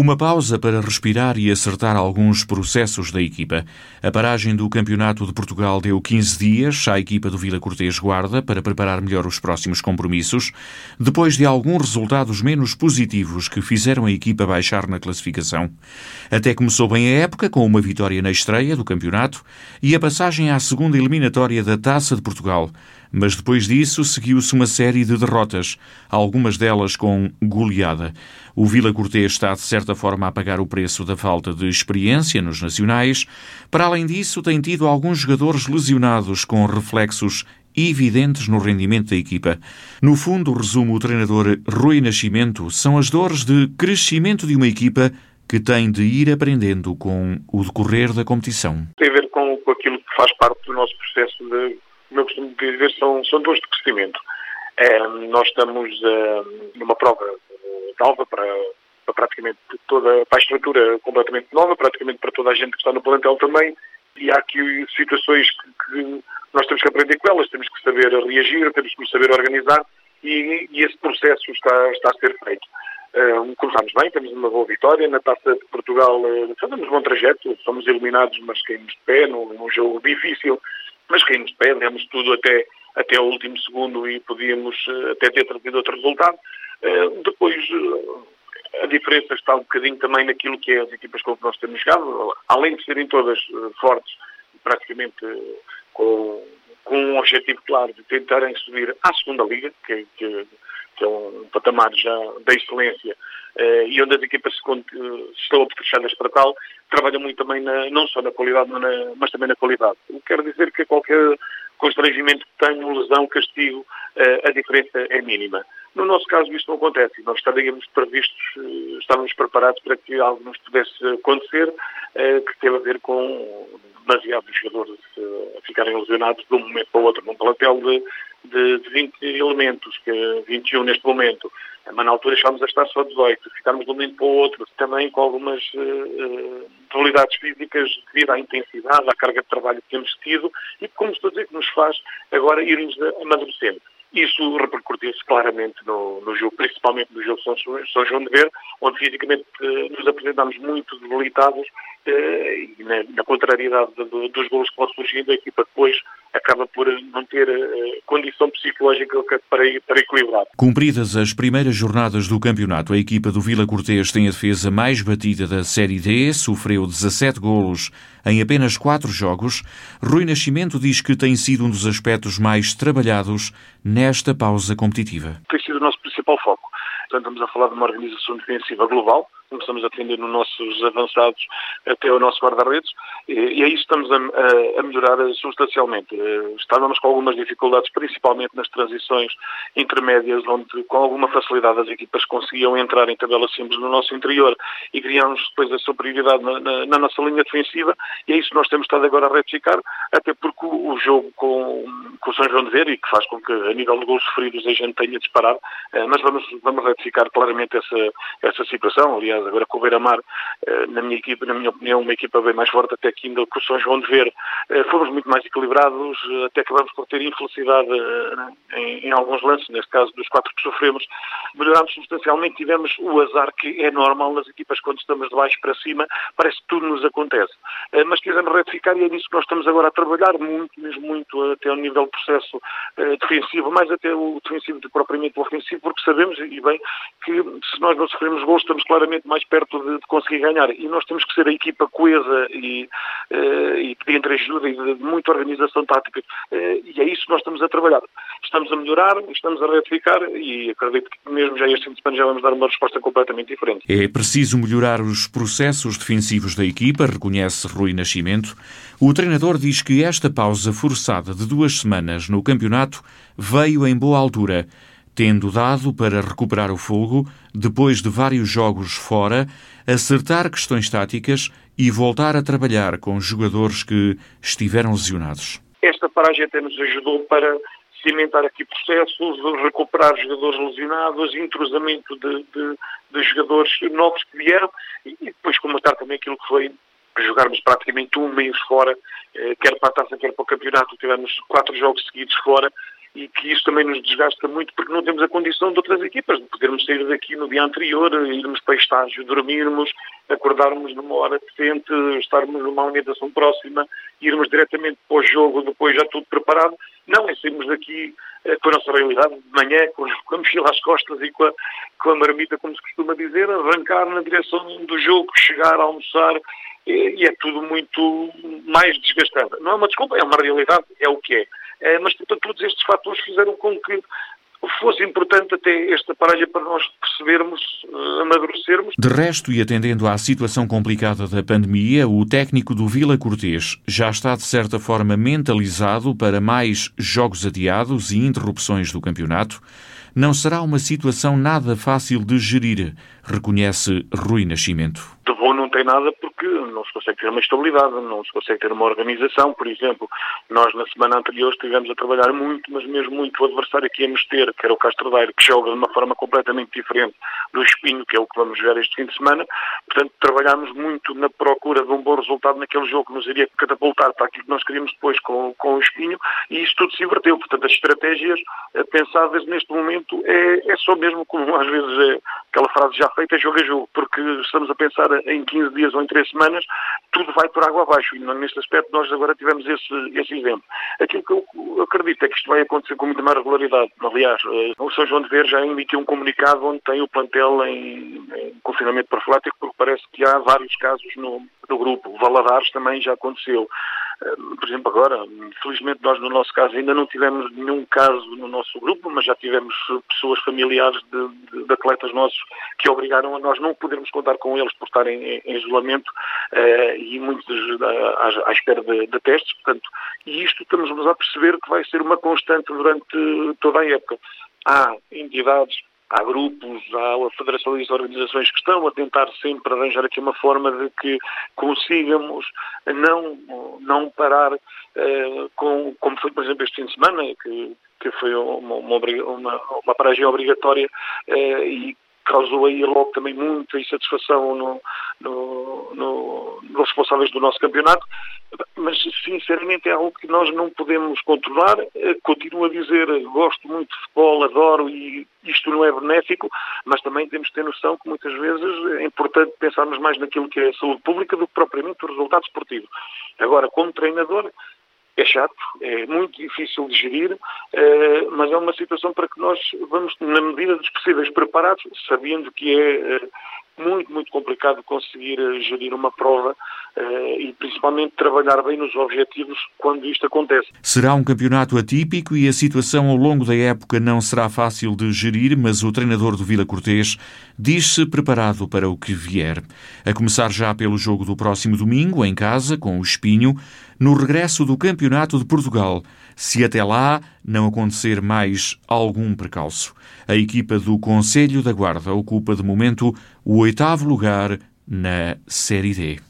Uma pausa para respirar e acertar alguns processos da equipa. A paragem do Campeonato de Portugal deu 15 dias à equipa do Vila Cortês Guarda para preparar melhor os próximos compromissos, depois de alguns resultados menos positivos que fizeram a equipa baixar na classificação. Até começou bem a época com uma vitória na estreia do campeonato e a passagem à segunda eliminatória da Taça de Portugal mas depois disso seguiu-se uma série de derrotas, algumas delas com goleada. O Vila Cortês está, de certa forma, a pagar o preço da falta de experiência nos nacionais. Para além disso, tem tido alguns jogadores lesionados com reflexos evidentes no rendimento da equipa. No fundo, resume o treinador Rui Nascimento, são as dores de crescimento de uma equipa que tem de ir aprendendo com o decorrer da competição. Tem a ver com, com aquilo que faz parte do nosso processo de como eu costumo dizer, são, são dores de crescimento. É, nós estamos é, numa prova nova para, para praticamente toda, para a estrutura completamente nova, praticamente para toda a gente que está no plantel também, e há aqui situações que, que nós temos que aprender com elas, temos que saber reagir, temos que saber organizar, e, e esse processo está, está a ser feito. Uh, começámos bem, temos uma boa vitória. Na Taça de Portugal uh, fazemos um bom trajeto, somos eliminados, mas caímos de pé num, num jogo difícil mas caímos de pé, demos tudo até, até o último segundo e podíamos eh, até ter trazido outro resultado. Eh, depois, eh, a diferença está um bocadinho também naquilo que é as equipas com que nós temos jogado, além de serem todas fortes, praticamente com, com um objetivo claro de tentarem subir à segunda liga, que, que, que é um patamar já da excelência, e onde as equipas se, estão fechadas para tal, trabalha muito também, na, não só na qualidade, mas, na, mas também na qualidade. Quero dizer que qualquer constrangimento que tenha, lesão, castigo, eh, a diferença é mínima. No nosso caso, isto não acontece. Nós estaríamos previstos, eh, estávamos preparados para que algo nos pudesse acontecer, eh, que teve a ver com demasiados jogadores a ficarem lesionados de um momento para o outro, num plantel de, de, de 20 elementos, que 21 neste momento. Mas na altura chegámos a estar só 18, ficarmos de um momento para o outro, também com algumas uh, debilidades físicas devido à intensidade, à carga de trabalho que temos tido e, como estou a dizer, que nos faz agora irmos amadurecendo. Isso repercutiu-se claramente no, no, jogo, principalmente no jogo São, São João de Ver, onde fisicamente eh, nos apresentámos muito debilitados eh, e na, na contrariedade do, dos gols que vão surgindo, a equipa depois acaba por não ter eh, condição psicológica para, para equilibrar. Cumpridas as primeiras jornadas do campeonato, a equipa do Vila Cortês tem a defesa mais batida da Série D, sofreu 17 golos em apenas quatro jogos. Rui Nascimento diz que tem sido um dos aspectos mais trabalhados nesta pausa competitiva. Tem sido o nosso principal foco. Portanto, estamos a falar de uma organização defensiva global, começamos a atender nos nossos avançados até o nosso guarda-redes e, aí estamos a, a, melhorar substancialmente. Eh, estávamos com algumas dificuldades, principalmente nas transições intermédias, onde com alguma facilidade as equipas conseguiam entrar em tabela simples no nosso interior e criámos depois a superioridade na, na, na, nossa linha defensiva e é isso que nós temos estado agora a retificar, até porque o, o jogo com, com o São João de Ver e que faz com que a nível de gols sofridos a gente tenha disparado, eh, mas vamos, vamos retificar claramente essa, essa situação. Aliás, agora com o Beira-Mar, eh, na minha equipa, na minha opinião, uma equipa bem mais forte até que ainda que o São João de Ver, eh, fomos muito mais equilibrados, até que vamos por ter infelicidade em, em alguns lances, neste caso dos quatro que sofremos, melhorámos substancialmente, tivemos o azar que é normal nas equipas quando estamos de baixo para cima, parece que tudo nos acontece. Mas quisemos retificar e é nisso que nós estamos agora a trabalhar muito, mesmo muito, até ao nível processo defensivo, mais até o defensivo do que propriamente o ofensivo, porque sabemos, e bem, que se nós não sofremos gols, estamos claramente mais perto de, de conseguir ganhar. E nós temos que ser a equipa coesa e, uh, e entre ajuda e de, de muita organização tática. Uh, e é isso que nós estamos a trabalhar. Estamos a melhorar, estamos a retificar e acredito que mesmo já este fim de semana já vamos dar uma resposta completamente diferente. É preciso melhorar os processos defensivos da equipa, reconhece Rui Nascimento. O treinador diz que esta pausa forçada de duas semanas no campeonato veio em boa altura tendo dado para recuperar o fogo depois de vários jogos fora, acertar questões táticas e voltar a trabalhar com jogadores que estiveram lesionados. Esta paragem até nos ajudou para cimentar aqui processos, recuperar jogadores lesionados, entrosamento de, de, de jogadores novos que vieram e, depois comentar também aquilo que foi jogarmos praticamente um mês fora, eh, quer para a taça, quer para o campeonato, tivemos quatro jogos seguidos fora e que isso também nos desgasta muito porque não temos a condição de outras equipas, de podermos sair daqui no dia anterior, irmos para estágio, dormirmos, acordarmos numa hora decente, estarmos numa alimentação próxima, irmos diretamente para o jogo, depois já tudo preparado. Não, é sairmos daqui eh, com a nossa realidade de manhã, com, a mochila às costas e com a, com a marmita, como se costuma dizer, arrancar na direção do jogo, chegar almoçar, e, é tudo muito mais desgastante. Não é uma desculpa, é uma realidade, é o que é. É mas, portanto, todos estes fatores fizeram com que fosse importante até esta paragem para nós percebermos, uh, amadurecermos. De resto, e atendendo à situação complicada da pandemia, o técnico do Vila Cortês já está, de certa forma, mentalizado para mais jogos adiados e interrupções do campeonato. Não será uma situação nada fácil de gerir, reconhece Rui Nascimento. De bom não tem nada porque não se consegue ter uma estabilidade, não se consegue ter uma organização. Por exemplo, nós na semana anterior estivemos a trabalhar muito, mas mesmo muito o adversário que íamos ter, que era o Castro Daire, que joga de uma forma completamente diferente do Espinho, que é o que vamos jogar este fim de semana. Portanto, trabalhámos muito na procura de um bom resultado naquele jogo que nos iria catapultar para aquilo que nós queríamos depois com, com o Espinho e isso tudo se inverteu. Portanto, as estratégias eh, pensadas neste momento é, é só mesmo como às vezes é aquela frase já feita, é jogo a jogo, porque estamos a pensar em 15 dias ou em 3 semanas, tudo vai por água abaixo. E neste aspecto nós agora tivemos esse, esse exemplo. Aquilo que eu acredito é que isto vai acontecer com muita mais regularidade. Aliás, eh, o São João de Ver já emitiu um comunicado onde tem o plantel em, em confinamento profilático, porque parece que há vários casos no, no grupo. O Valadares também já aconteceu. Eh, por exemplo, agora, felizmente nós no nosso caso ainda não tivemos nenhum caso no nosso grupo, mas já tivemos pessoas familiares de, de, atletas nossos que obrigaram a nós não podermos contar com eles por estarem em, em isolamento uh, e muitos à, à espera de, de, testes, portanto, e isto estamos a perceber que vai ser uma constante durante toda a época. Há entidades há grupos, há federações e organizações que estão a tentar sempre arranjar aqui uma forma de que consigamos não, não parar uh, com, como foi, por exemplo, este fim de semana, que, que foi uma, uma, uma, paragem obrigatória uh, e causou aí logo também muita insatisfação no, no, nos responsáveis do nosso campeonato, mas sinceramente é algo que nós não podemos controlar. Eh, continuo a dizer, gosto muito de futebol, adoro e isto não é benéfico, mas também temos que ter noção que muitas vezes é importante pensarmos mais naquilo que é a saúde pública do que propriamente o resultado esportivo. Agora, como treinador, é chato, é muito difícil de gerir, eh, mas é uma situação para que nós vamos, na medida dos possíveis, preparados, sabendo que é eh, muito, muito complicado conseguir gerir uma prova e principalmente trabalhar bem nos objetivos quando isto acontece. Será um campeonato atípico e a situação ao longo da época não será fácil de gerir, mas o treinador do Vila Cortês diz-se preparado para o que vier. A começar já pelo jogo do próximo domingo, em casa, com o Espinho, no regresso do Campeonato de Portugal, se até lá não acontecer mais algum precalço. A equipa do Conselho da Guarda ocupa de momento o oitavo lugar na Série D.